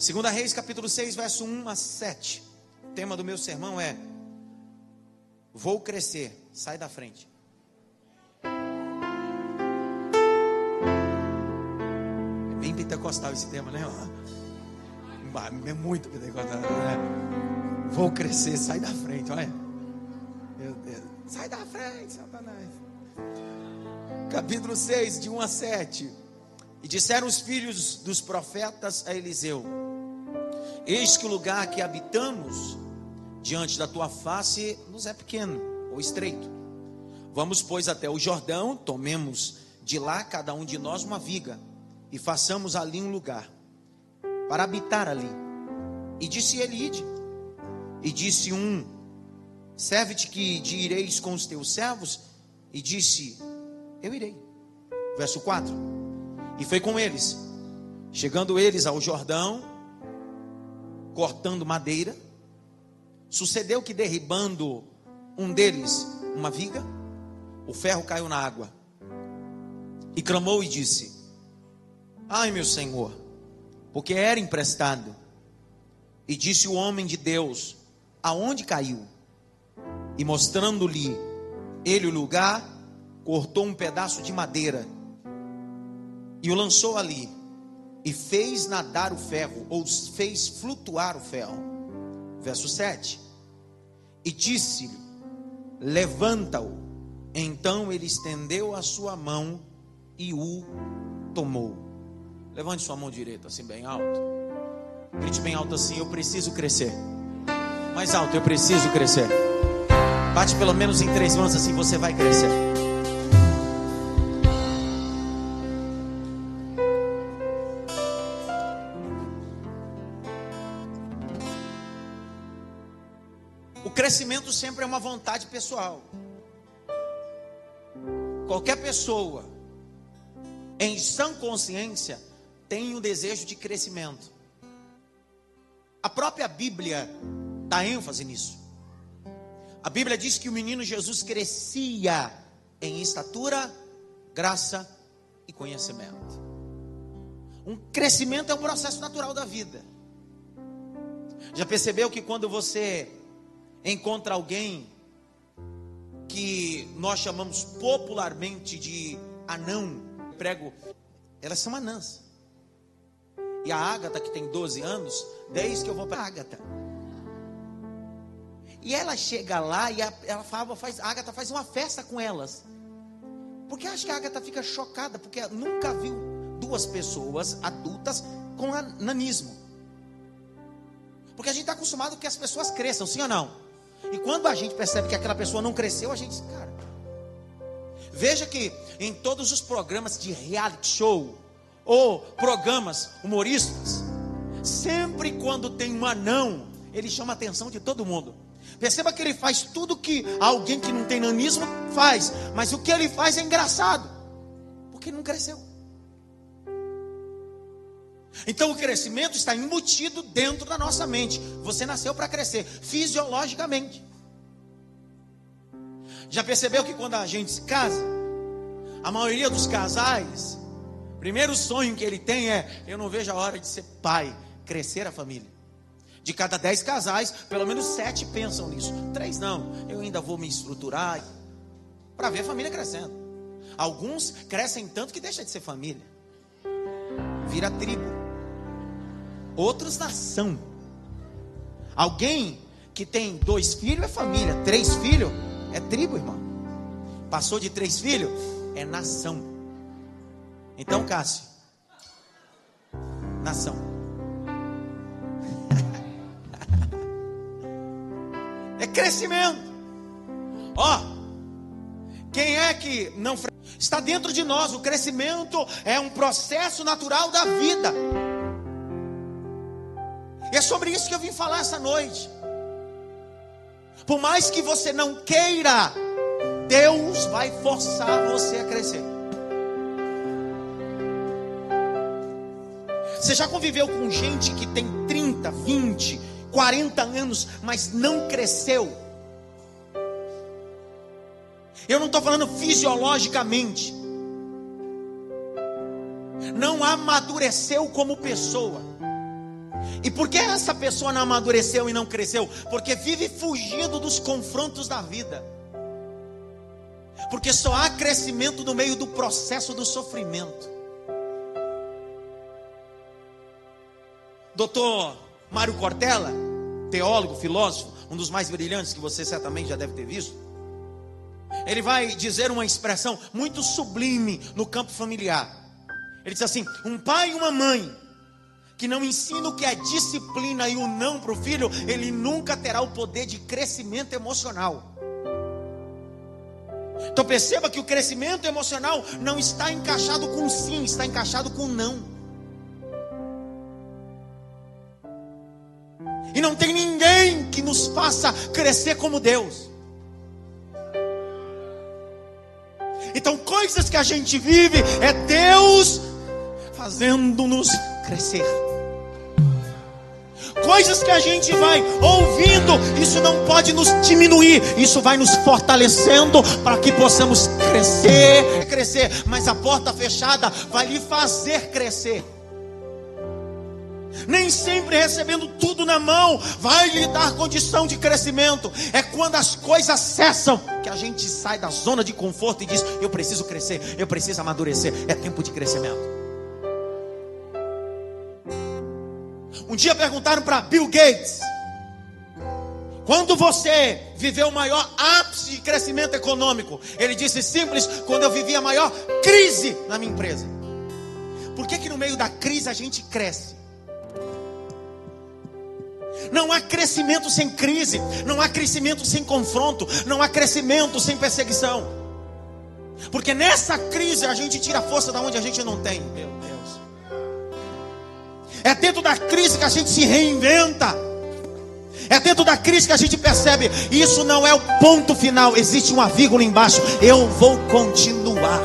Segunda Reis, capítulo 6, verso 1 a 7. O tema do meu sermão é Vou crescer, sai da frente. É bem pentecostal esse tema, né? É muito pentecostal, né? Vou crescer, sai da frente, olha. Meu Deus. Sai da frente, Satanás. Capítulo 6, de 1 a 7. E disseram os filhos dos profetas a Eliseu: Eis que o lugar que habitamos diante da tua face nos é pequeno ou estreito. Vamos, pois, até o Jordão, tomemos de lá cada um de nós uma viga e façamos ali um lugar para habitar ali. E disse ele: Ide. E disse um: Serve-te que ireis com os teus servos. E disse: Eu irei. Verso 4. E foi com eles. Chegando eles ao Jordão, cortando madeira, sucedeu que derribando um deles uma viga, o ferro caiu na água. E clamou e disse: Ai, meu senhor, porque era emprestado. E disse o homem de Deus: Aonde caiu? E mostrando-lhe ele o lugar, cortou um pedaço de madeira e o lançou ali e fez nadar o ferro, ou fez flutuar o ferro. Verso 7. E disse-lhe: Levanta-o. Então ele estendeu a sua mão e o tomou. Levante sua mão direita, assim, bem alto. Grite bem alto assim: Eu preciso crescer. Mais alto, eu preciso crescer. Bate pelo menos em três mãos assim, você vai crescer. Crescimento sempre é uma vontade pessoal. Qualquer pessoa em sã consciência tem um desejo de crescimento. A própria Bíblia dá ênfase nisso. A Bíblia diz que o menino Jesus crescia em estatura, graça e conhecimento. Um crescimento é um processo natural da vida. Já percebeu que quando você encontra alguém que nós chamamos popularmente de anão, prego, elas são anãs. E a Ágata, que tem 12 anos, desde que eu vou para a Ágata. E ela chega lá e ela fala, faz, a Agatha faz uma festa com elas. Porque acho que a Agatha fica chocada, porque nunca viu duas pessoas adultas com nanismo. Porque a gente está acostumado que as pessoas cresçam, sim ou não? E quando a gente percebe que aquela pessoa não cresceu, a gente, cara. Veja que em todos os programas de reality show ou programas humorísticos, sempre quando tem um anão, ele chama a atenção de todo mundo. Perceba que ele faz tudo que alguém que não tem nanismo faz, mas o que ele faz é engraçado, porque não cresceu. Então o crescimento está embutido dentro da nossa mente. Você nasceu para crescer fisiologicamente. Já percebeu que quando a gente se casa, a maioria dos casais, primeiro sonho que ele tem é: eu não vejo a hora de ser pai, crescer a família. De cada dez casais, pelo menos sete pensam nisso. Três não, eu ainda vou me estruturar para ver a família crescendo. Alguns crescem tanto que deixa de ser família, vira tribo outros nação. Alguém que tem dois filhos é família, três filhos é tribo, irmão. Passou de três filhos é nação. Então, Cássio, nação. é crescimento. Ó, quem é que não está dentro de nós? O crescimento é um processo natural da vida. E é sobre isso que eu vim falar essa noite. Por mais que você não queira, Deus vai forçar você a crescer. Você já conviveu com gente que tem 30, 20, 40 anos, mas não cresceu? Eu não estou falando fisiologicamente. Não amadureceu como pessoa. E por que essa pessoa não amadureceu e não cresceu? Porque vive fugindo dos confrontos da vida. Porque só há crescimento no meio do processo do sofrimento. Doutor Mário Cortella, teólogo, filósofo, um dos mais brilhantes que você certamente já deve ter visto. Ele vai dizer uma expressão muito sublime no campo familiar. Ele diz assim: um pai e uma mãe que não ensina o que é disciplina e o não para o filho, ele nunca terá o poder de crescimento emocional. Então perceba que o crescimento emocional não está encaixado com sim, está encaixado com não. E não tem ninguém que nos faça crescer como Deus. Então, coisas que a gente vive é Deus fazendo-nos crescer coisas que a gente vai ouvindo, isso não pode nos diminuir, isso vai nos fortalecendo para que possamos crescer, crescer, mas a porta fechada vai lhe fazer crescer. Nem sempre recebendo tudo na mão vai lhe dar condição de crescimento. É quando as coisas cessam que a gente sai da zona de conforto e diz: Eu preciso crescer, eu preciso amadurecer. É tempo de crescimento. Um dia perguntaram para Bill Gates: quando você viveu o maior ápice de crescimento econômico? Ele disse simples: quando eu vivi a maior crise na minha empresa. Por que, que no meio da crise a gente cresce? Não há crescimento sem crise, não há crescimento sem confronto, não há crescimento sem perseguição. Porque nessa crise a gente tira força da onde a gente não tem. Meu. É dentro da crise que a gente se reinventa. É dentro da crise que a gente percebe, isso não é o ponto final, existe uma vírgula embaixo. Eu vou continuar.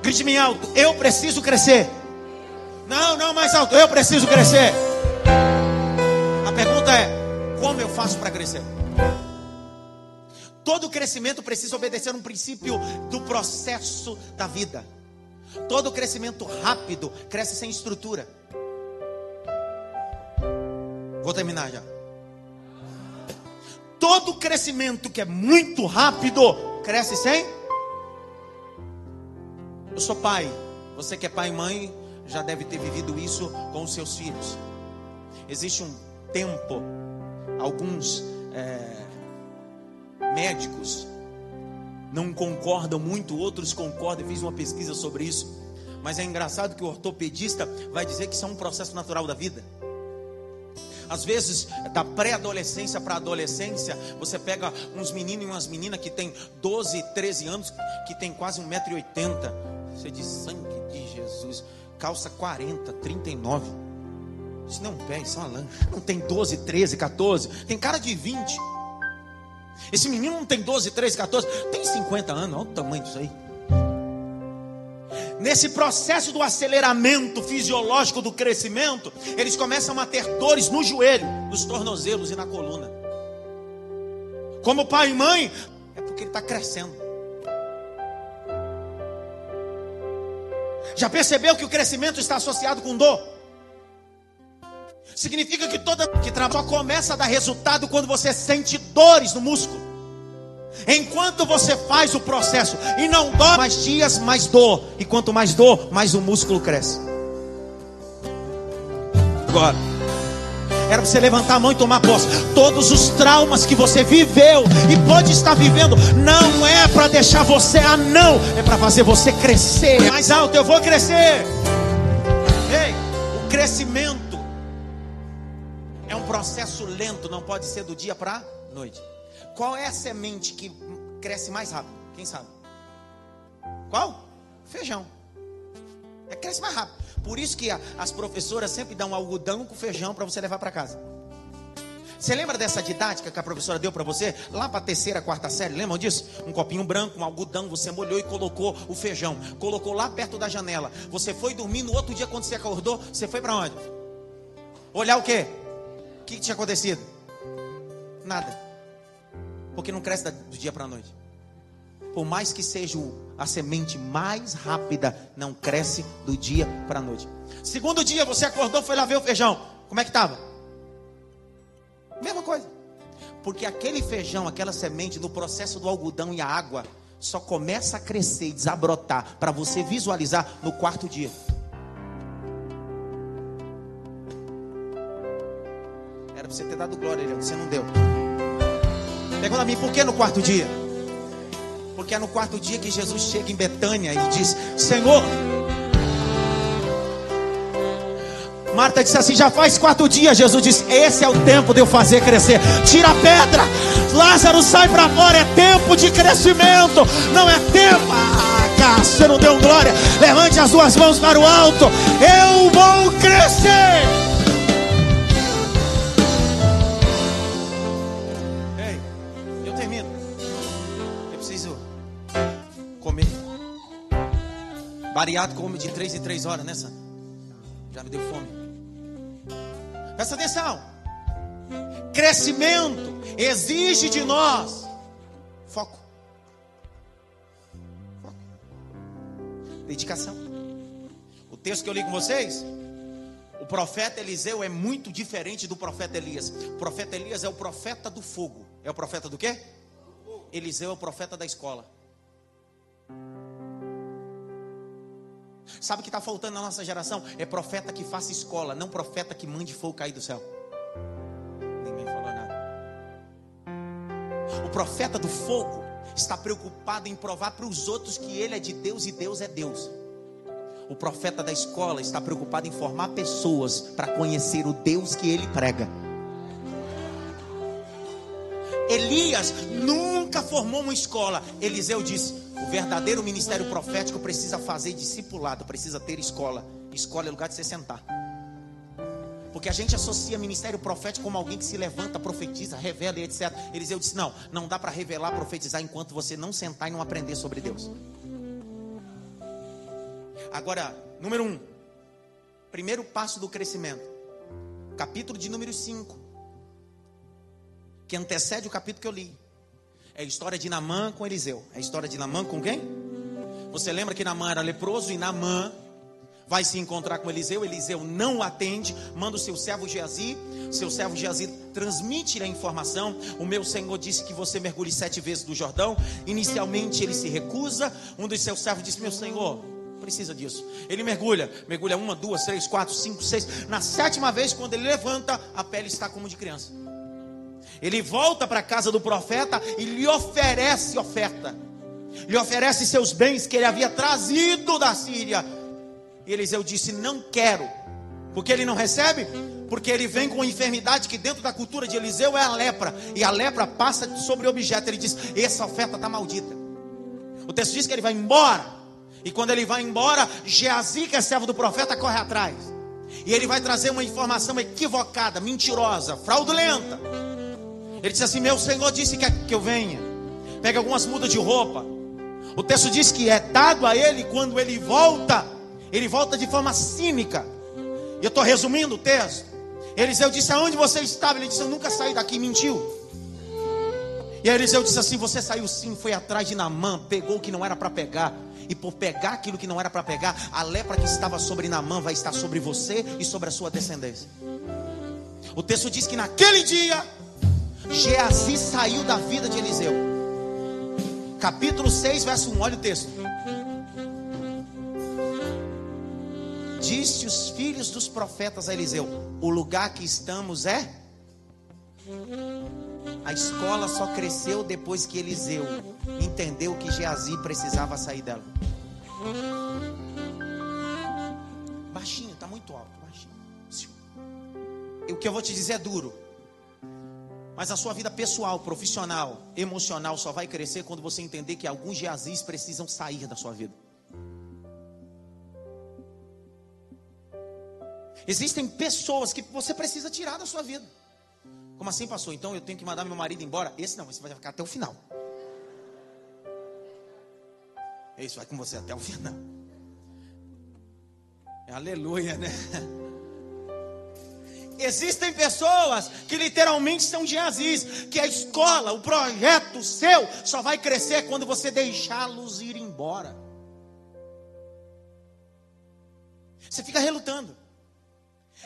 Grite bem alto, eu preciso crescer. Não, não mais alto, eu preciso crescer. A pergunta é: como eu faço para crescer? Todo crescimento precisa obedecer um princípio do processo da vida. Todo crescimento rápido cresce sem estrutura. Vou terminar já. Todo crescimento que é muito rápido cresce sem. Eu sou pai. Você que é pai e mãe já deve ter vivido isso com os seus filhos. Existe um tempo, alguns é, médicos não concordam muito, outros concordam. Eu fiz uma pesquisa sobre isso. Mas é engraçado que o ortopedista vai dizer que isso é um processo natural da vida. Às vezes, da pré-adolescência para a adolescência, você pega uns meninos e umas meninas que têm 12, 13 anos, que tem quase 1,80m. Você diz, sangue de Jesus. Calça 40, 39. Isso não é um pé, isso é uma lancha. Não tem 12, 13, 14. Tem cara de 20. Esse menino não tem 12, 13, 14, tem 50 anos, olha o tamanho disso aí. Nesse processo do aceleramento fisiológico do crescimento, eles começam a ter dores no joelho, nos tornozelos e na coluna. Como pai e mãe, é porque ele está crescendo. Já percebeu que o crescimento está associado com dor? Significa que toda que trabalho só começa a dar resultado quando você sente dores no músculo. Enquanto você faz o processo e não dói mais dias, mais dor. E quanto mais dor, mais o músculo cresce. Agora, era você levantar a mão e tomar posse. Todos os traumas que você viveu e pode estar vivendo, não é para deixar você anão, é para fazer você crescer. Mais alto, eu vou crescer. Ei, o crescimento processo lento, não pode ser do dia para noite. Qual é a semente que cresce mais rápido? Quem sabe? Qual? Feijão. É, cresce mais rápido. Por isso que a, as professoras sempre dão algodão com feijão para você levar para casa. Você lembra dessa didática que a professora deu para você? Lá para terceira, quarta série, lembram disso? Um copinho branco, um algodão, você molhou e colocou o feijão. Colocou lá perto da janela. Você foi dormir, no outro dia quando você acordou, você foi para onde? Olhar o quê? O que, tinha acontecido? Nada. Porque não cresce do dia para a noite. por mais que seja a semente mais rápida, não cresce do dia para a noite. Segundo dia, você acordou, foi lá ver o feijão. Como é que estava? Mesma coisa. Porque aquele feijão, aquela semente, no processo do algodão e a água, só começa a crescer e desabrotar para você visualizar no quarto dia. Era você ter dado glória, você não deu. Pergunta a mim, por que no quarto dia? Porque é no quarto dia que Jesus chega em Betânia e diz: Senhor, Marta disse assim: já faz quatro dias. Jesus disse: esse é o tempo de eu fazer crescer. Tira a pedra, Lázaro sai para fora. É tempo de crescimento, não é tempo. Ah, cara, você não deu glória. Levante as duas mãos para o alto. Eu vou crescer. Bariado come de três em três horas, né, Sandra? Já me deu fome. Presta atenção. Crescimento exige de nós foco. Foco. Dedicação. O texto que eu li com vocês, o profeta Eliseu é muito diferente do profeta Elias. O profeta Elias é o profeta do fogo. É o profeta do quê? Eliseu é o profeta da escola. Sabe o que está faltando na nossa geração? É profeta que faça escola, não profeta que mande fogo cair do céu. Ninguém falou nada. O profeta do fogo está preocupado em provar para os outros que ele é de Deus e Deus é Deus. O profeta da escola está preocupado em formar pessoas para conhecer o Deus que ele prega. Elias nunca formou uma escola. Eliseu disse: o verdadeiro ministério profético precisa fazer discipulado, precisa ter escola. Escola é lugar de você sentar. Porque a gente associa ministério profético como alguém que se levanta, profetiza, revela e etc. Eliseu disse: não, não dá para revelar, profetizar enquanto você não sentar e não aprender sobre Deus. Agora, número um, primeiro passo do crescimento, capítulo de número 5 que antecede o capítulo que eu li. É a história de Namã com Eliseu. É a história de Namã com quem? Você lembra que Namã era leproso e Namã vai se encontrar com Eliseu. Eliseu não atende, manda o seu servo Geazi. Seu servo Geazi transmite a informação. O meu senhor disse que você mergulhe sete vezes do Jordão. Inicialmente ele se recusa. Um dos seus servos disse: Meu senhor, precisa disso. Ele mergulha, mergulha uma, duas, três, quatro, cinco, seis. Na sétima vez, quando ele levanta, a pele está como de criança. Ele volta para a casa do profeta e lhe oferece oferta. Lhe oferece seus bens que ele havia trazido da Síria. E Eliseu disse: Não quero. Porque ele não recebe? Porque ele vem com uma enfermidade que dentro da cultura de Eliseu é a lepra. E a lepra passa sobre o objeto. Ele diz: Essa oferta está maldita. O texto diz que ele vai embora. E quando ele vai embora, Geazi, que é servo do profeta, corre atrás. E ele vai trazer uma informação equivocada, mentirosa, fraudulenta. Ele disse assim: Meu Senhor disse que, que eu venha. Pega algumas mudas de roupa. O texto diz que é dado a ele quando ele volta. Ele volta de forma cínica. E eu estou resumindo o texto. Eliseu disse: Aonde você estava? Ele disse: Eu nunca saí daqui. Mentiu. E Eliseu disse assim: Você saiu sim, foi atrás de Namã, pegou o que não era para pegar. E por pegar aquilo que não era para pegar, a lepra que estava sobre Namã vai estar sobre você e sobre a sua descendência. O texto diz que naquele dia Geazi saiu da vida de Eliseu. Capítulo 6, verso 1, olha o texto. Disse os filhos dos profetas a Eliseu: O lugar que estamos é. A escola só cresceu depois que Eliseu entendeu que Geazi precisava sair dela. Baixinho, está muito alto. Baixinho. O que eu vou te dizer é duro. Mas a sua vida pessoal, profissional, emocional só vai crescer quando você entender que alguns Geazis precisam sair da sua vida. Existem pessoas que você precisa tirar da sua vida. Como assim, pastor? Então eu tenho que mandar meu marido embora? Esse não, esse vai ficar até o final. Esse vai com você até o final. Aleluia, né? Existem pessoas que literalmente são Geazis, que a escola, o projeto seu, só vai crescer quando você deixá-los ir embora. Você fica relutando.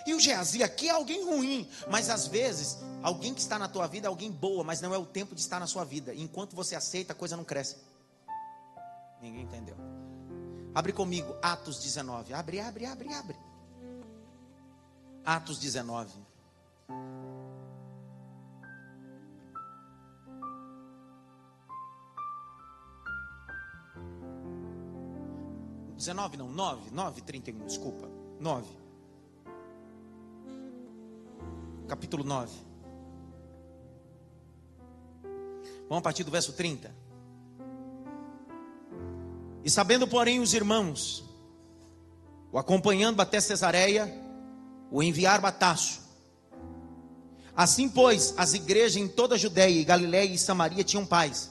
E o Geazi aqui é alguém ruim, mas às vezes, alguém que está na tua vida é alguém boa, mas não é o tempo de estar na sua vida. Enquanto você aceita, a coisa não cresce. Ninguém entendeu. Abre comigo, Atos 19. Abre, abre, abre, abre. Atos 19. Dezenove não, nove, nove, trinta e um, desculpa, nove. Capítulo nove. Vamos a partir do verso 30. E sabendo, porém, os irmãos, o acompanhando até Cesareia, o enviar Bataço. Assim, pois, as igrejas em toda a Judéia, Galiléia e Samaria tinham paz,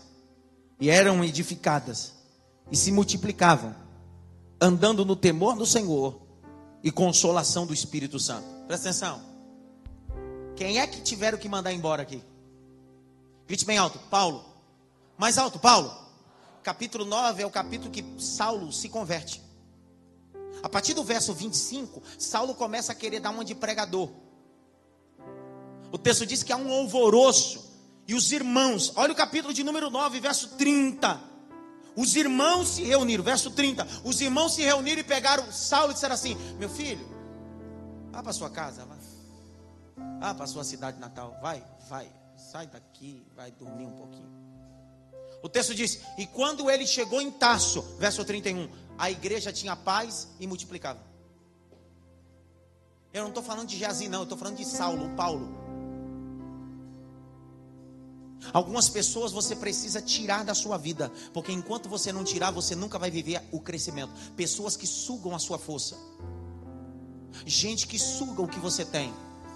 e eram edificadas, e se multiplicavam, andando no temor do Senhor e consolação do Espírito Santo. Presta atenção. Quem é que tiveram que mandar embora aqui? Grite bem alto, Paulo. Mais alto, Paulo. Capítulo 9 é o capítulo que Saulo se converte. A partir do verso 25, Saulo começa a querer dar uma de pregador. O texto diz que há um alvoroço. E os irmãos, olha o capítulo de número 9, verso 30. Os irmãos se reuniram, verso 30. Os irmãos se reuniram e pegaram Saulo e disseram assim: Meu filho, vá para sua casa, vai. Vá para sua cidade natal, vai, vai. Sai daqui, vai dormir um pouquinho. O texto diz: E quando ele chegou em Taço, verso 31, a igreja tinha paz e multiplicava. Eu não estou falando de Jazi, não, eu estou falando de Saulo, Paulo. Algumas pessoas você precisa tirar da sua vida, porque enquanto você não tirar, você nunca vai viver o crescimento. Pessoas que sugam a sua força, gente que suga o que você tem,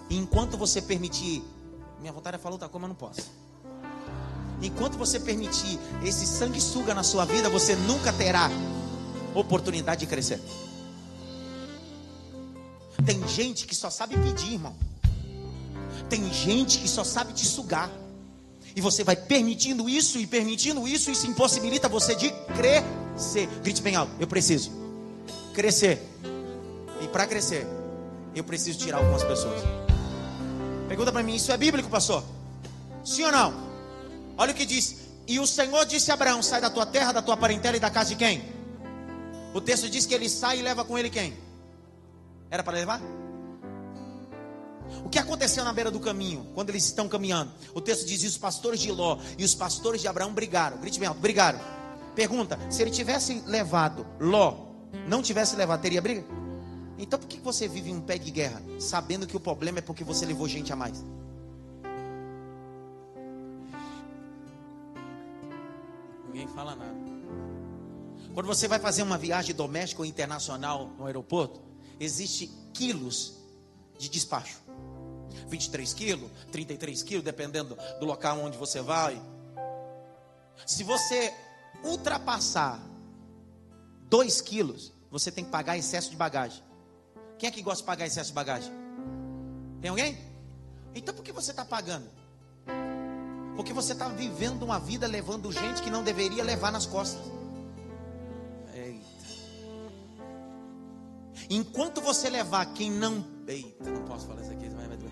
enquanto você permitir, minha vontade é falar outra coisa, mas não posso. Enquanto você permitir esse sanguessuga na sua vida, você nunca terá oportunidade de crescer. Tem gente que só sabe pedir, irmão. Tem gente que só sabe te sugar. E você vai permitindo isso e permitindo isso, isso impossibilita você de crescer. Grite bem alto, eu preciso crescer. E para crescer, eu preciso tirar algumas pessoas. Pergunta para mim, isso é bíblico, pastor? Sim ou não? Olha o que diz. E o Senhor disse a Abraão: Sai da tua terra, da tua parentela e da casa de quem? O texto diz que ele sai e leva com ele quem? Era para levar? O que aconteceu na beira do caminho, quando eles estão caminhando? O texto diz: e os pastores de Ló e os pastores de Abraão brigaram. Grite bem alto, brigaram. Pergunta: se ele tivesse levado Ló, não tivesse levado, teria briga? Então por que você vive um pé de guerra, sabendo que o problema é porque você levou gente a mais? Ninguém fala nada. Quando você vai fazer uma viagem doméstica ou internacional no aeroporto, existe quilos de despacho. 23 quilos, 33 quilos, dependendo do local onde você vai. Se você ultrapassar 2 quilos, você tem que pagar excesso de bagagem. Quem é que gosta de pagar excesso de bagagem? Tem alguém? Então por que você está pagando? Porque você está vivendo uma vida levando gente que não deveria levar nas costas. Enquanto você levar quem não. Eita, não posso falar isso aqui, vai doer.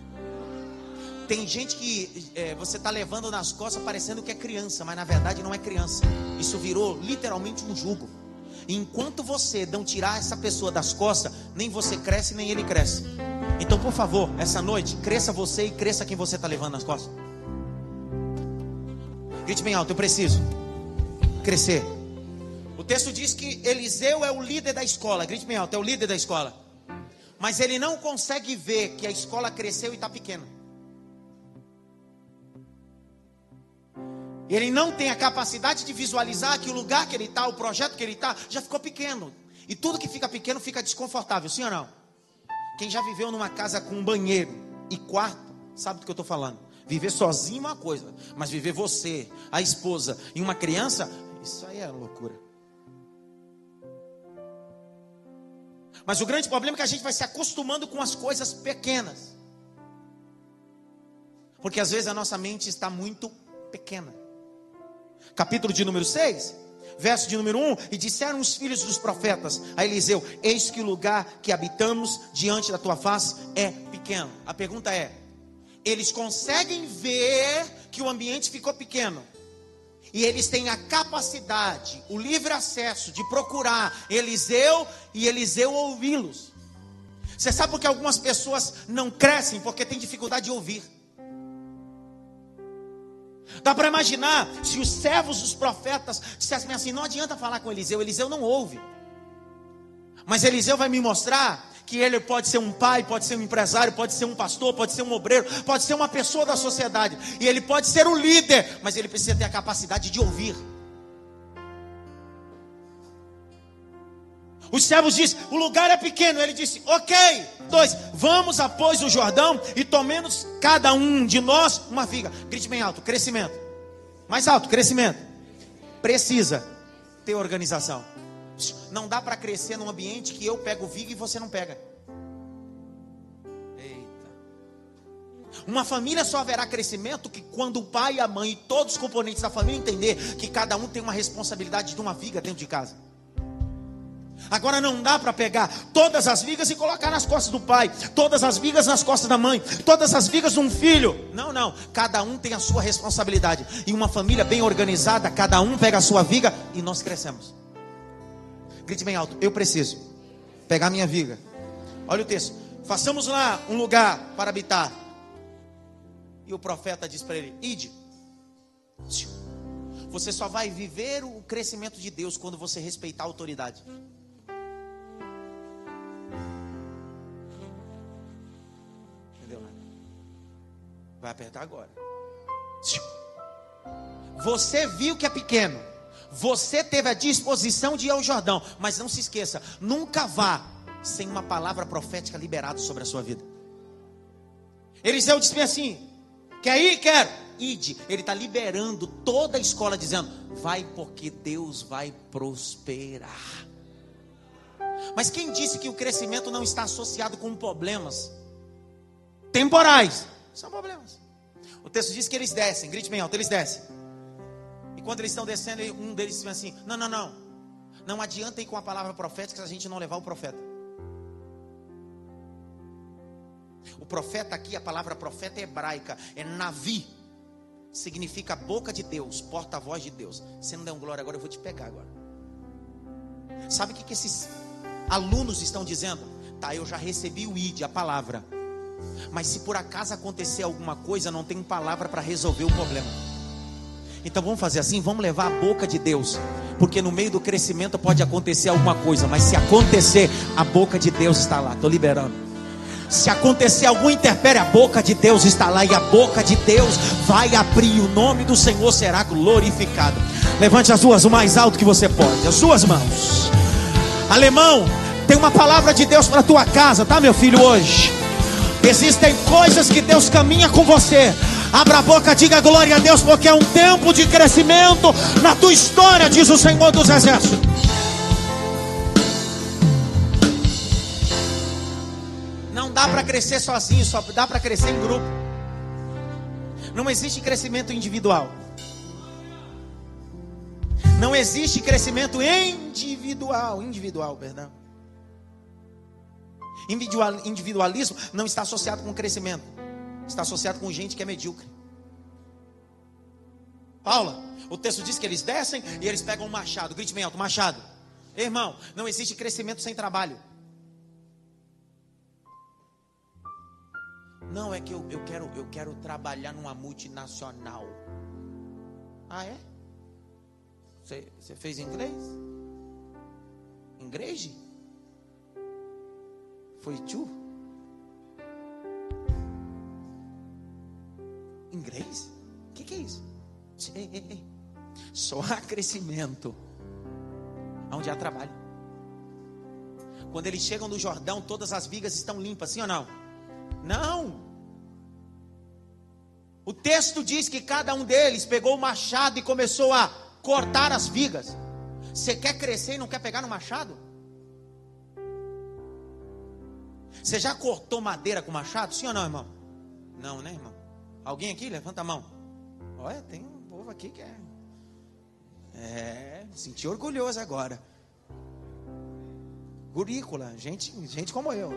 Tem gente que é, você está levando nas costas parecendo que é criança, mas na verdade não é criança. Isso virou literalmente um jugo. Enquanto você não tirar essa pessoa das costas, nem você cresce, nem ele cresce. Então, por favor, essa noite, cresça você e cresça quem você está levando nas costas. Grite bem alto, eu preciso crescer texto diz que Eliseu é o líder da escola. Grite bem alto, é o líder da escola. Mas ele não consegue ver que a escola cresceu e está pequena. Ele não tem a capacidade de visualizar que o lugar que ele está, o projeto que ele está, já ficou pequeno. E tudo que fica pequeno fica desconfortável, sim ou não? Quem já viveu numa casa com banheiro e quarto, sabe do que eu estou falando. Viver sozinho é uma coisa, mas viver você, a esposa e uma criança, isso aí é loucura. Mas o grande problema é que a gente vai se acostumando com as coisas pequenas. Porque às vezes a nossa mente está muito pequena. Capítulo de número 6, verso de número 1: E disseram os filhos dos profetas a Eliseu: Eis que o lugar que habitamos diante da tua face é pequeno. A pergunta é: eles conseguem ver que o ambiente ficou pequeno. E eles têm a capacidade, o livre acesso de procurar Eliseu e Eliseu ouvi-los. Você sabe por que algumas pessoas não crescem? Porque têm dificuldade de ouvir. Dá para imaginar se os servos dos profetas dissessem assim: não adianta falar com Eliseu, Eliseu não ouve. Mas Eliseu vai me mostrar que ele pode ser um pai, pode ser um empresário, pode ser um pastor, pode ser um obreiro, pode ser uma pessoa da sociedade, e ele pode ser o líder, mas ele precisa ter a capacidade de ouvir. Os servos dizem: o lugar é pequeno. Ele disse: ok. Dois, vamos após o Jordão e tomemos cada um de nós uma figa. Grite bem alto: crescimento. Mais alto: crescimento. Precisa ter organização. Não dá para crescer num ambiente que eu pego viga e você não pega. Eita. Uma família só haverá crescimento que quando o pai, a mãe e todos os componentes da família entender que cada um tem uma responsabilidade de uma viga dentro de casa. Agora não dá para pegar todas as vigas e colocar nas costas do pai, todas as vigas nas costas da mãe, todas as vigas de um filho. Não, não. Cada um tem a sua responsabilidade. E uma família bem organizada, cada um pega a sua viga e nós crescemos. Grite bem alto. Eu preciso pegar minha viga. Olha o texto. Façamos lá um lugar para habitar. E o profeta diz para ele: Ide. Você só vai viver o crescimento de Deus quando você respeitar a autoridade. Entendeu? Vai apertar agora. Você viu que é pequeno. Você teve a disposição de ir ao Jordão, mas não se esqueça, nunca vá sem uma palavra profética liberada sobre a sua vida. Eliseu disse assim: Quer ir? Quero. Ide. Ele está liberando toda a escola, dizendo: Vai porque Deus vai prosperar. Mas quem disse que o crescimento não está associado com problemas temporais? São problemas. O texto diz que eles descem, grite bem alto, eles descem. E quando eles estão descendo, um deles diz assim: Não, não, não. Não adianta ir com a palavra profética se a gente não levar o profeta. O profeta aqui, a palavra profeta é hebraica, é Navi. Significa boca de Deus, porta-voz de Deus. Você não der um glória agora, eu vou te pegar agora. Sabe o que, que esses alunos estão dizendo? Tá, eu já recebi o ID, a palavra. Mas se por acaso acontecer alguma coisa, não tenho palavra para resolver o problema. Então vamos fazer assim, vamos levar a boca de Deus, porque no meio do crescimento pode acontecer alguma coisa, mas se acontecer, a boca de Deus está lá. Estou liberando. Se acontecer algum interpere, a boca de Deus está lá e a boca de Deus vai abrir. O nome do Senhor será glorificado. Levante as duas o mais alto que você pode, as suas mãos. Alemão, tem uma palavra de Deus para tua casa, tá, meu filho? Hoje existem coisas que Deus caminha com você Abra a boca, diga glória a Deus, porque é um tempo de crescimento na tua história, diz o Senhor dos Exércitos. Não dá para crescer sozinho, só dá para crescer em grupo. Não existe crescimento individual. Não existe crescimento individual, individual, perdão. Individualismo não está associado com crescimento está associado com gente que é medíocre. Paula, o texto diz que eles descem e eles pegam um machado. Grite bem alto, machado. Irmão, não existe crescimento sem trabalho. Não, é que eu, eu, quero, eu quero trabalhar numa multinacional. Ah, é? Você, você fez inglês? Inglês? Foi tu? Inglês? O que, que, é isso? Ei, ei, ei. Só há crescimento onde há trabalho. Quando eles chegam no Jordão, todas as vigas estão limpas, sim ou não? Não. O texto diz que cada um deles pegou o machado e começou a cortar as vigas. Você quer crescer e não quer pegar no machado? Você já cortou madeira com machado? Sim ou não, irmão? Não, né, irmão? Alguém aqui? Levanta a mão. Olha, tem um povo aqui que é. É, senti orgulhoso agora. Gurícola, gente, gente como eu.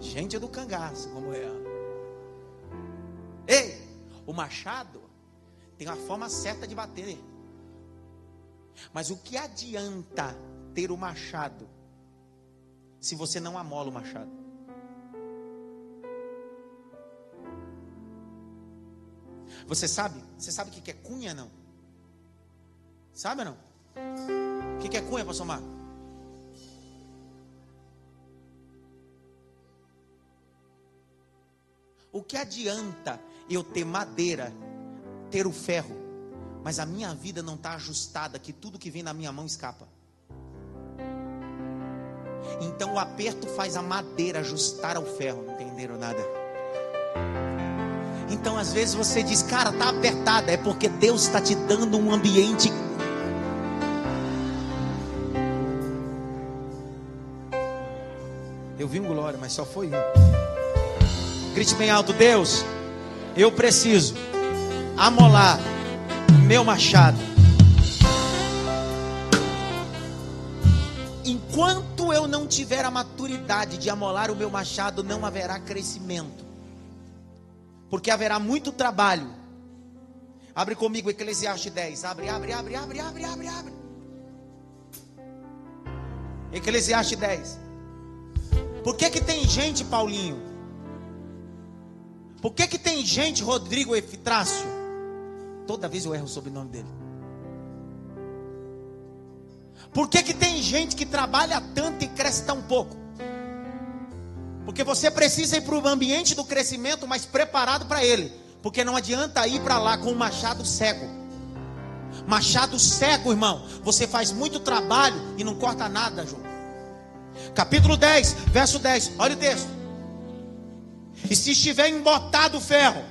Gente do cangaço como eu. Ei, o machado tem uma forma certa de bater. Mas o que adianta ter o machado se você não amola o machado? Você sabe? Você sabe o que é cunha, não? Sabe ou não? O que é cunha, pastor Marco? O que adianta eu ter madeira, ter o ferro, mas a minha vida não está ajustada, que tudo que vem na minha mão escapa? Então o aperto faz a madeira ajustar ao ferro, não entenderam nada? Então às vezes você diz, cara, tá apertada, é porque Deus está te dando um ambiente Eu vi um glória, mas só foi um. Grite bem alto, Deus, eu preciso amolar meu machado. Enquanto eu não tiver a maturidade de amolar o meu machado, não haverá crescimento. Porque haverá muito trabalho. Abre comigo Eclesiastes 10. Abre, abre, abre, abre, abre, abre, abre. Eclesiastes 10. Por que que tem gente, Paulinho? Por que que tem gente, Rodrigo Efitrácio? Toda vez eu erro o sobrenome dele. Por que que tem gente que trabalha tanto e cresce tão pouco? Porque você precisa ir para o ambiente do crescimento, mas preparado para ele. Porque não adianta ir para lá com um machado cego. Machado cego, irmão. Você faz muito trabalho e não corta nada, João capítulo 10, verso 10. Olha o texto. E se estiver embotado o ferro,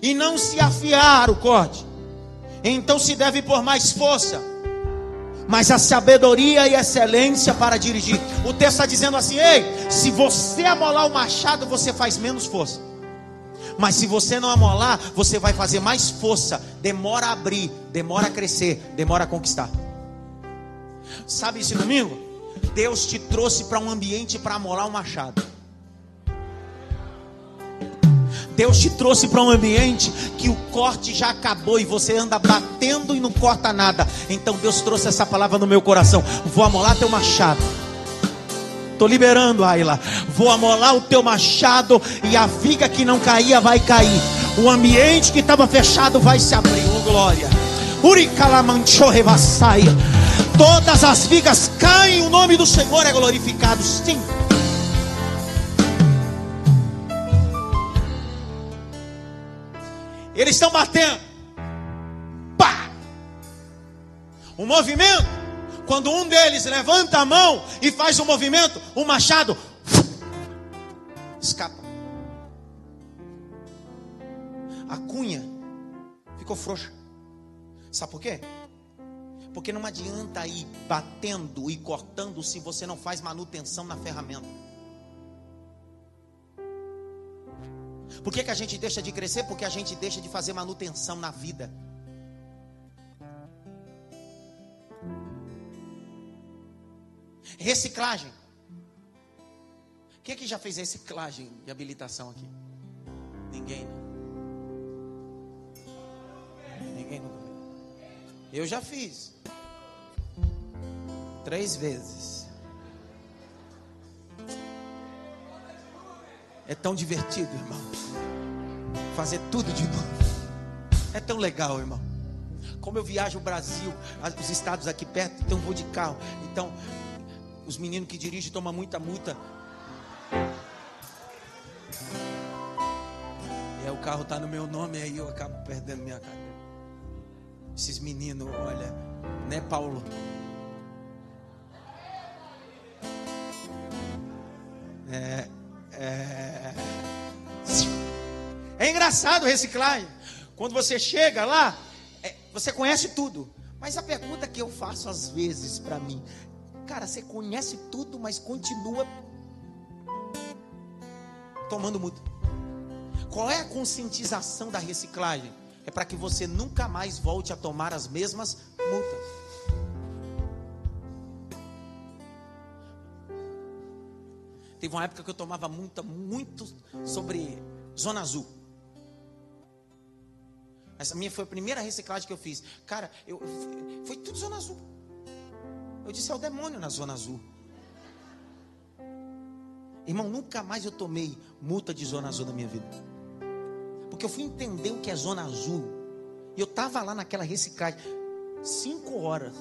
e não se afiar o corte, então se deve por mais força, mas a sabedoria e excelência para dirigir. O texto está dizendo assim: ei, se você amolar o machado, você faz menos força. Mas se você não amolar, você vai fazer mais força. Demora a abrir, demora a crescer, demora a conquistar. Sabe esse domingo? Deus te trouxe para um ambiente para amolar um machado. Deus te trouxe para um ambiente que o corte já acabou e você anda batendo e não corta nada. Então Deus trouxe essa palavra no meu coração. Vou amolar teu machado. Estou liberando, Ayla. Vou amolar o teu machado e a viga que não caía vai cair. O ambiente que estava fechado vai se abrir. Oh, glória. Todas as vigas caem, o nome do Senhor é glorificado. Sim. Eles estão batendo. Pá! O movimento, quando um deles levanta a mão e faz o um movimento, o machado escapa. A cunha ficou frouxa. Sabe por quê? Porque não adianta ir batendo e cortando se você não faz manutenção na ferramenta. Por que, que a gente deixa de crescer? Porque a gente deixa de fazer manutenção na vida. Reciclagem. Quem é que já fez reciclagem de habilitação aqui? Ninguém. Né? Ninguém nunca. Eu já fiz. Três vezes. É tão divertido, irmão. Fazer tudo de novo. É tão legal, irmão. Como eu viajo o Brasil, os estados aqui perto, então vou de carro. Então, os meninos que dirigem tomam muita multa. É, o carro está no meu nome, aí eu acabo perdendo minha carteira. Esses meninos, olha, né, Paulo? Engraçado reciclagem. Quando você chega lá, é, você conhece tudo. Mas a pergunta que eu faço às vezes para mim, cara, você conhece tudo, mas continua tomando multa. Qual é a conscientização da reciclagem? É para que você nunca mais volte a tomar as mesmas multas. Teve uma época que eu tomava multa muito sobre Zona Azul. Essa minha foi a primeira reciclagem que eu fiz. Cara, eu, foi tudo Zona Azul. Eu disse, é o demônio na Zona Azul. Irmão, nunca mais eu tomei multa de Zona Azul na minha vida. Porque eu fui entender o que é Zona Azul. E eu estava lá naquela reciclagem, cinco horas,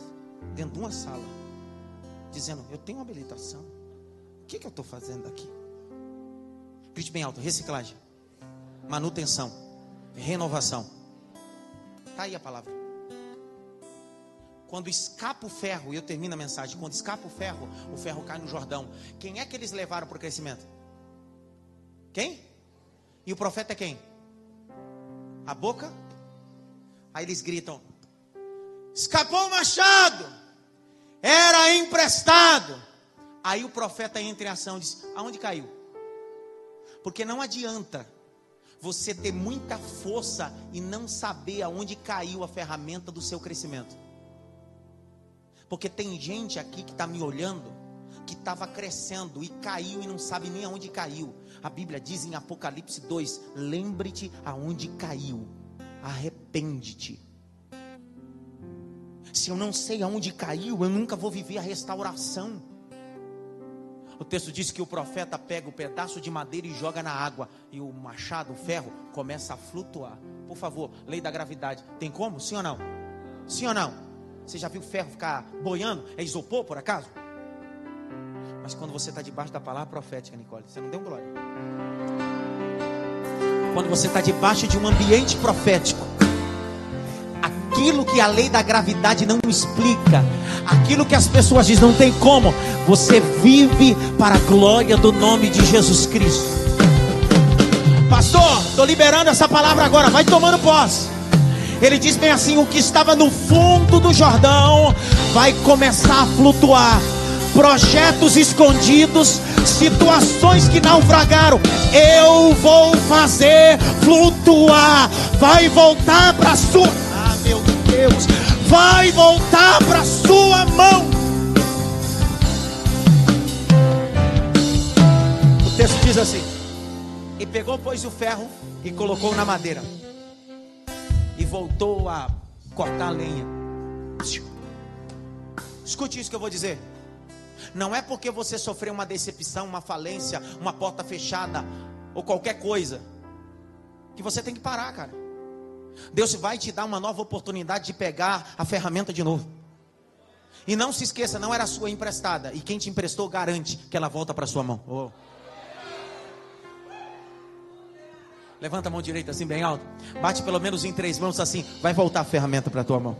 dentro de uma sala, dizendo: Eu tenho uma habilitação. O que, que eu estou fazendo aqui? Grite bem alto: reciclagem, manutenção, renovação. Está aí a palavra. Quando escapa o ferro, e eu termino a mensagem: quando escapa o ferro, o ferro cai no Jordão. Quem é que eles levaram para o crescimento? Quem? E o profeta é quem? A boca? Aí eles gritam: escapou o machado, era emprestado. Aí o profeta entra em ação e diz: aonde caiu? Porque não adianta você ter muita força e não saber aonde caiu a ferramenta do seu crescimento. Porque tem gente aqui que está me olhando, que estava crescendo e caiu e não sabe nem aonde caiu. A Bíblia diz em Apocalipse 2: lembre-te aonde caiu, arrepende-te. Se eu não sei aonde caiu, eu nunca vou viver a restauração. O texto diz que o profeta pega o pedaço de madeira e joga na água, e o machado, o ferro, começa a flutuar. Por favor, lei da gravidade. Tem como? Sim ou não? Sim ou não? Você já viu ferro ficar boiando? É isopor, por acaso? Mas quando você está debaixo da palavra profética, Nicole, você não deu glória. Quando você está debaixo de um ambiente profético, aquilo que a lei da gravidade não explica, aquilo que as pessoas dizem não tem como, você vive para a glória do nome de Jesus Cristo. Pastor, estou liberando essa palavra agora, vai tomando posse. Ele diz bem assim: o que estava no fundo do Jordão vai começar a flutuar. Projetos escondidos, situações que naufragaram, eu vou fazer flutuar. Vai voltar para sua. Meu Deus, vai voltar para sua mão. O texto diz assim: E pegou, pois, o ferro e colocou na madeira e voltou a cortar a lenha. Escute isso que eu vou dizer. Não é porque você sofreu uma decepção, uma falência, uma porta fechada ou qualquer coisa que você tem que parar, cara. Deus vai te dar uma nova oportunidade de pegar a ferramenta de novo. E não se esqueça, não era sua emprestada. E quem te emprestou garante que ela volta para sua mão. Oh. Levanta a mão direita assim bem alto. Bate pelo menos em três mãos assim. Vai voltar a ferramenta para tua mão.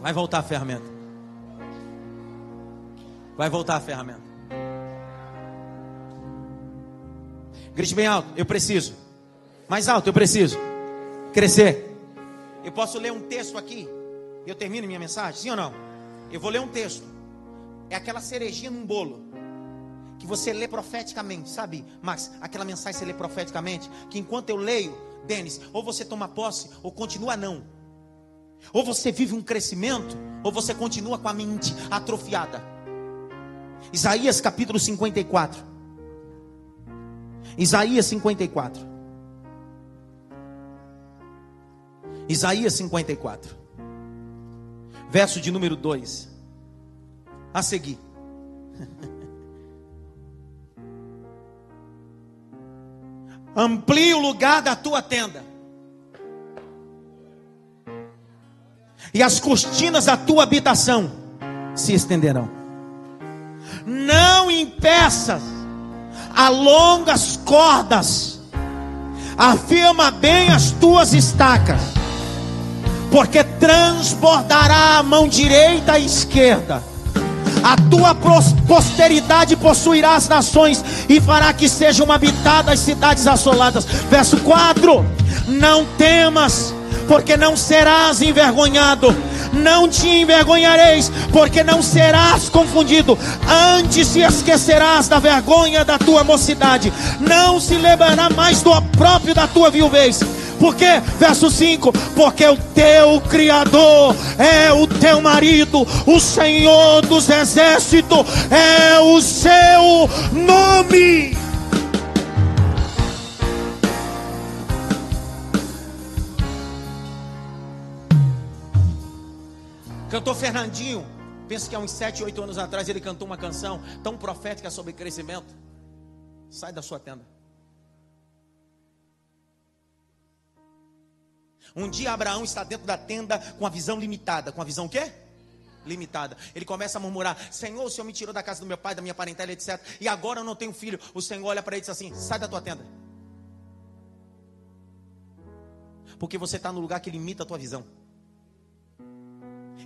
Vai voltar a ferramenta. Vai voltar a ferramenta. Grite bem alto. Eu preciso. Mais alto, eu preciso. Crescer. Eu posso ler um texto aqui. Eu termino minha mensagem? Sim ou não? Eu vou ler um texto. É aquela cerejinha num bolo que você lê profeticamente, sabe, Max? Aquela mensagem você lê profeticamente, que enquanto eu leio, Denis, ou você toma posse, ou continua não. Ou você vive um crescimento, ou você continua com a mente atrofiada. Isaías capítulo 54. Isaías 54. Isaías 54. Verso de número 2. A seguir. Amplie o lugar da tua tenda. E as cortinas da tua habitação se estenderão. Não impeças, alonga as cordas, afirma bem as tuas estacas, porque transbordará a mão direita e esquerda a tua posteridade possuirá as nações e fará que sejam habitadas as cidades assoladas. Verso 4: Não temas, porque não serás envergonhado, Não te envergonhareis, porque não serás confundido. Antes se esquecerás da vergonha da tua mocidade. Não se lembrará mais do próprio da tua viuvez. Porque, verso 5: Porque o teu Criador é o teu marido, o Senhor dos exércitos é o seu nome. Cantor Fernandinho, penso que há uns 7, 8 anos atrás ele cantou uma canção tão profética sobre crescimento. Sai da sua tenda. Um dia Abraão está dentro da tenda com a visão limitada. Com a visão o quê? Limitada. Ele começa a murmurar: Senhor, o Senhor me tirou da casa do meu pai, da minha parentela, etc. E agora eu não tenho filho. O Senhor olha para ele e diz assim: Sai da tua tenda. Porque você está no lugar que limita a tua visão.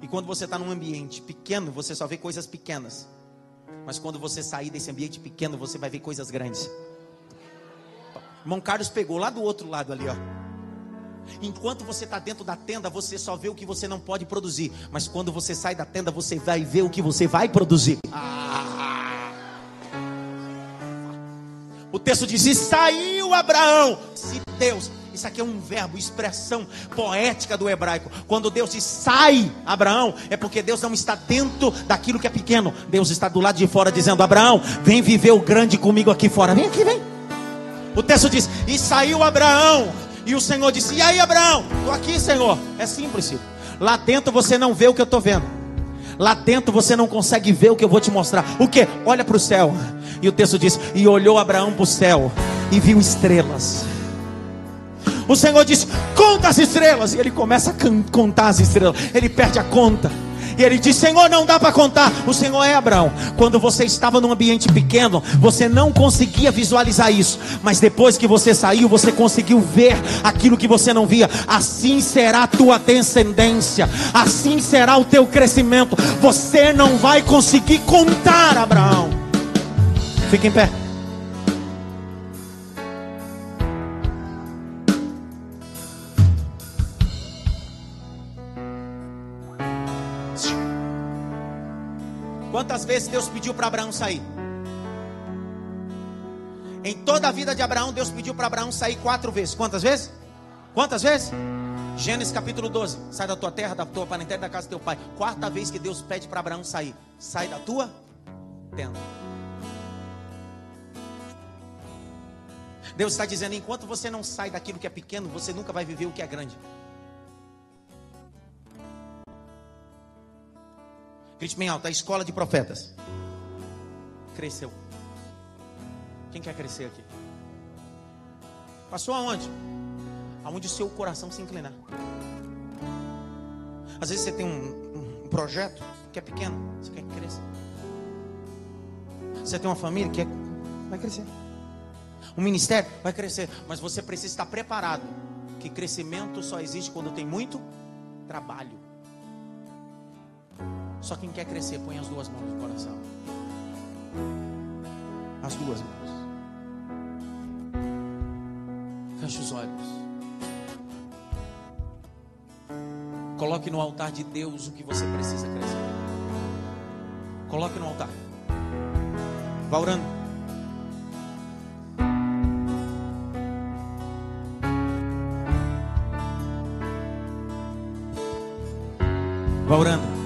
E quando você está num ambiente pequeno, você só vê coisas pequenas. Mas quando você sair desse ambiente pequeno, você vai ver coisas grandes. Irmão Carlos pegou lá do outro lado ali, ó. Enquanto você está dentro da tenda, você só vê o que você não pode produzir. Mas quando você sai da tenda, você vai ver o que você vai produzir. Ah. O texto diz: E saiu Abraão. Se Deus, isso aqui é um verbo, expressão poética do hebraico. Quando Deus diz sai, Abraão, é porque Deus não está dentro daquilo que é pequeno. Deus está do lado de fora dizendo: Abraão, vem viver o grande comigo aqui fora. Vem aqui, vem. O texto diz: E saiu Abraão e o Senhor disse: E aí, Abraão? Estou aqui, Senhor. É simples, filho. Lá dentro você não vê o que eu estou vendo. Lá dentro você não consegue ver o que eu vou te mostrar. O que? Olha para o céu. E o texto diz: E olhou Abraão para o céu e viu estrelas. O Senhor disse: Conta as estrelas. E ele começa a contar as estrelas. Ele perde a conta. E ele diz: Senhor, não dá para contar. O Senhor é Abraão. Quando você estava num ambiente pequeno, você não conseguia visualizar isso. Mas depois que você saiu, você conseguiu ver aquilo que você não via. Assim será a tua descendência. Assim será o teu crescimento. Você não vai conseguir contar, Abraão. Fique em pé. Vezes Deus pediu para Abraão sair? Em toda a vida de Abraão, Deus pediu para Abraão sair quatro vezes. Quantas vezes? Quantas vezes? Gênesis capítulo 12. Sai da tua terra, da tua parentela, da casa do teu pai. Quarta vez que Deus pede para Abraão sair. Sai da tua tenda. Deus está dizendo: enquanto você não sai daquilo que é pequeno, você nunca vai viver o que é grande. Grite bem alto, a escola de profetas. Cresceu. Quem quer crescer aqui? Passou aonde? Aonde o seu coração se inclinar. Às vezes você tem um, um projeto que é pequeno, você quer que cresça. Você tem uma família que é, vai crescer. Um ministério vai crescer, mas você precisa estar preparado. Que crescimento só existe quando tem muito trabalho. Só quem quer crescer, põe as duas mãos no coração. As duas mãos. Feche os olhos. Coloque no altar de Deus o que você precisa crescer. Coloque no altar. Vá orando. Vá orando.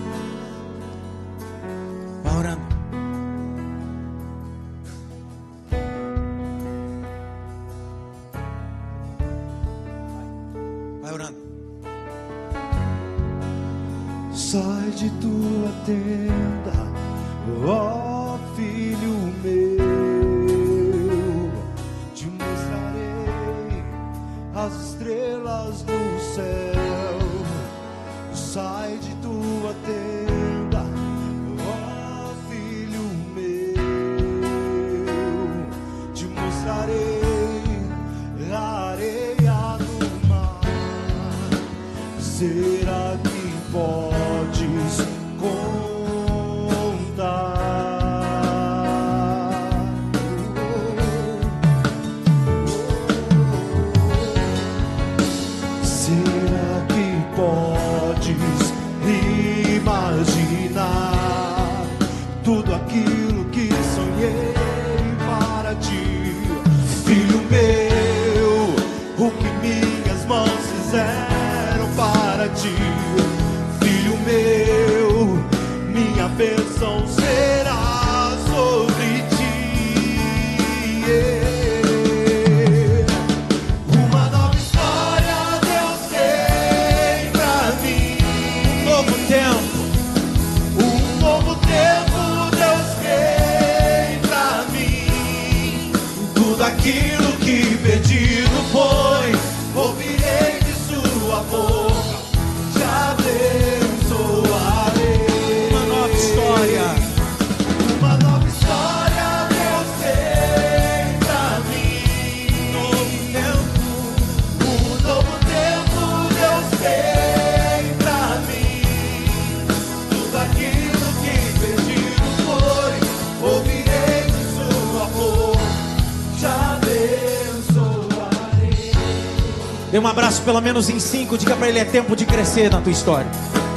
Pelo menos em cinco, diga pra ele, é tempo de crescer na tua história.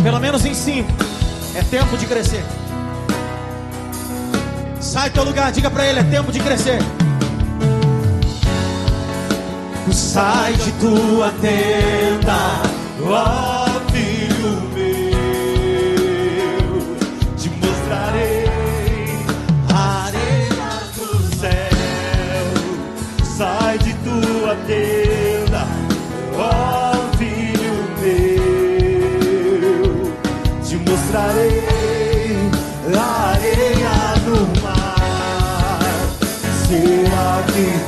Pelo menos em cinco, é tempo de crescer. Sai do teu lugar, diga pra ele, é tempo de crescer. Sai de tua tenda, ó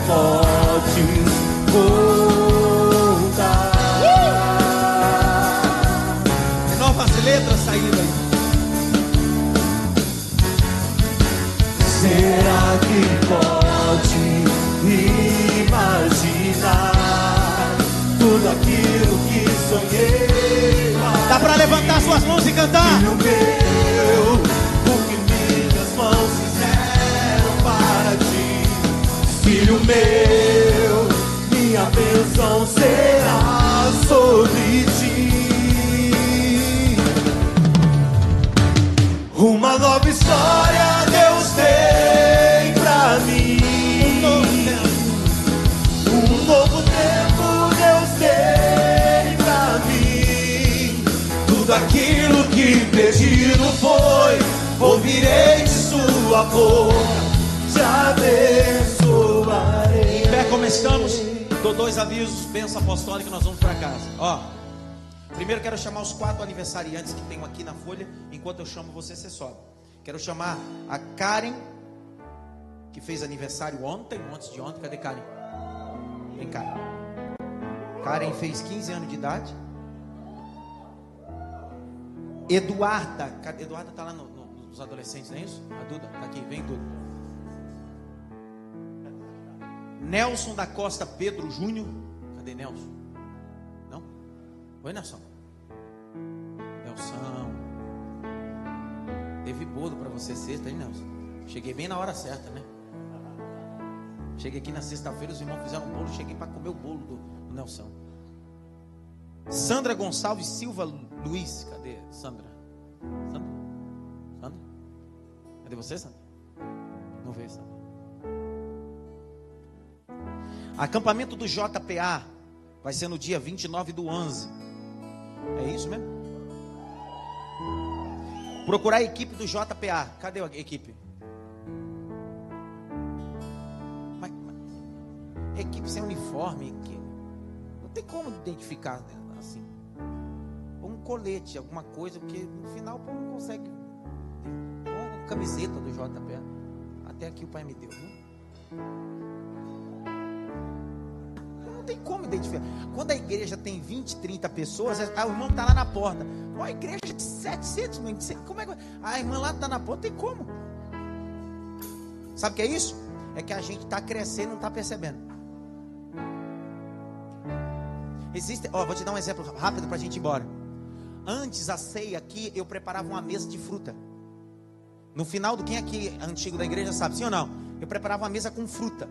podes voltar? Renova as letras saindo aí. Será que pode imaginar tudo aquilo que sonhei? Dá pra levantar suas mãos e cantar? Meu, minha bênção será sobre ti. Uma nova história Deus tem pra mim. Um novo tempo Deus tem pra mim. Tudo aquilo que pedido foi, ouvirei de sua boca, começamos. Dou dois avisos, benção apostólica, nós vamos para casa. Ó, primeiro quero chamar os quatro aniversariantes que tenho aqui na folha. Enquanto eu chamo você, você sobe. Quero chamar a Karen, que fez aniversário ontem, antes de ontem. Cadê Karen? Vem cá. Karen fez 15 anos de idade. Eduarda? Eduarda tá lá no- no- nos adolescentes, não é isso? A Duda, tá aqui, vem Duda. Nelson da Costa Pedro Júnior. Cadê Nelson? Não? Oi, Nelson. Nelson. Teve bolo para você sexta, hein, Nelson? Cheguei bem na hora certa, né? Cheguei aqui na sexta-feira, os irmãos fizeram um bolo, cheguei para comer o bolo do, do Nelson. Sandra Gonçalves Silva Luiz, cadê Sandra? Sandra? Sandra? Cadê você, Sandra? Não veio, Sandra. Acampamento do JPA vai ser no dia 29 do 11. É isso mesmo? Procurar a equipe do JPA. Cadê a equipe? Mas, mas, equipe sem uniforme. Que, não tem como identificar assim. Ou um colete, alguma coisa, porque no final pô, não consegue. Uma camiseta do JPA. Até aqui o pai me deu, viu? Tem como identificar. Quando a igreja tem 20, 30 pessoas, o irmão está lá na porta. Pô, a igreja de 700, não sei como é que. A irmã lá está na porta, tem como. Sabe o que é isso? É que a gente está crescendo e não está percebendo. Existe, ó, vou te dar um exemplo rápido para a gente ir embora. Antes a ceia aqui, eu preparava uma mesa de fruta. No final do quem aqui é antigo da igreja sabe, sim ou não? Eu preparava uma mesa com fruta.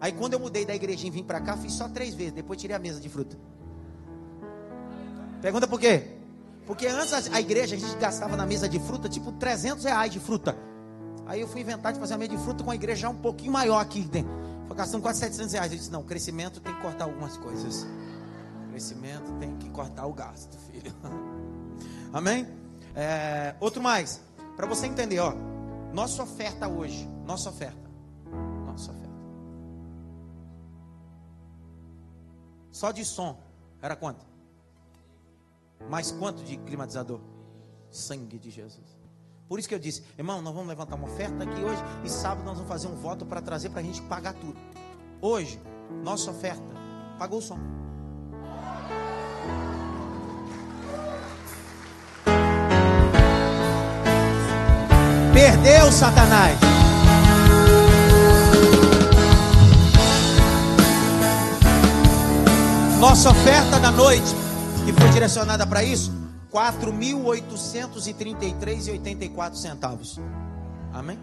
Aí quando eu mudei da igreja e vim para cá, fiz só três vezes. Depois tirei a mesa de fruta. Pergunta por quê? Porque antes a, igreja a gente gastava na mesa de fruta tipo 300 reais de fruta. Aí eu fui inventar de fazer a mesa de fruta com a igreja um pouquinho maior aqui dentro. Foi gastando quase 700 reais. Eu disse: não, crescimento tem que cortar algumas coisas. Crescimento tem que cortar o gasto, filho. Amém? É, outro mais. Para você entender, ó. Nossa oferta hoje. Nossa oferta. Só de som. Era quanto? Mais quanto de climatizador? Sangue de Jesus. Por isso que eu disse, irmão, nós vamos levantar uma oferta aqui hoje e sábado nós vamos fazer um voto para trazer para a gente pagar tudo. Hoje, nossa oferta pagou o som. Perdeu, Satanás. Nossa oferta da noite, que foi direcionada para isso, 4.833,84 centavos. Amém?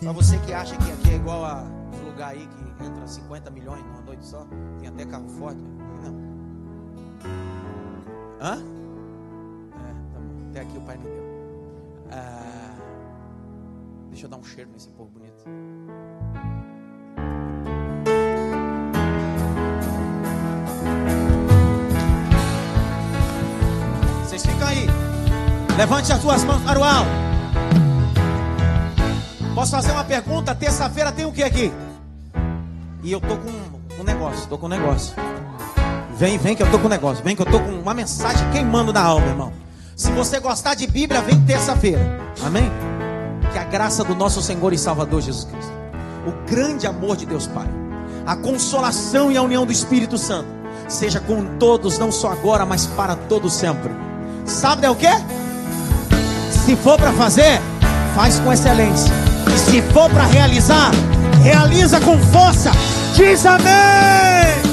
Para você que acha que aqui é igual a lugar aí que entra 50 milhões numa noite só, tem até carro forte. Não. Hã? É, tá bom. Até aqui o pai me deu. Ah, deixa eu dar um cheiro nesse povo bonito. Vocês ficam aí. Levante as suas mãos para o alto. Posso fazer uma pergunta? Terça-feira tem o que aqui? E eu tô com um negócio, tô com um negócio. Vem, vem que eu tô com um negócio. Vem que eu tô com uma mensagem queimando na alma, irmão. Se você gostar de Bíblia, vem terça-feira. Amém? Que a graça do nosso Senhor e Salvador Jesus Cristo, o grande amor de Deus Pai, a consolação e a união do Espírito Santo, seja com todos, não só agora, mas para todos sempre. Sabe é o que? Se for para fazer, faz com excelência. E se for para realizar, realiza com força. Diz amém.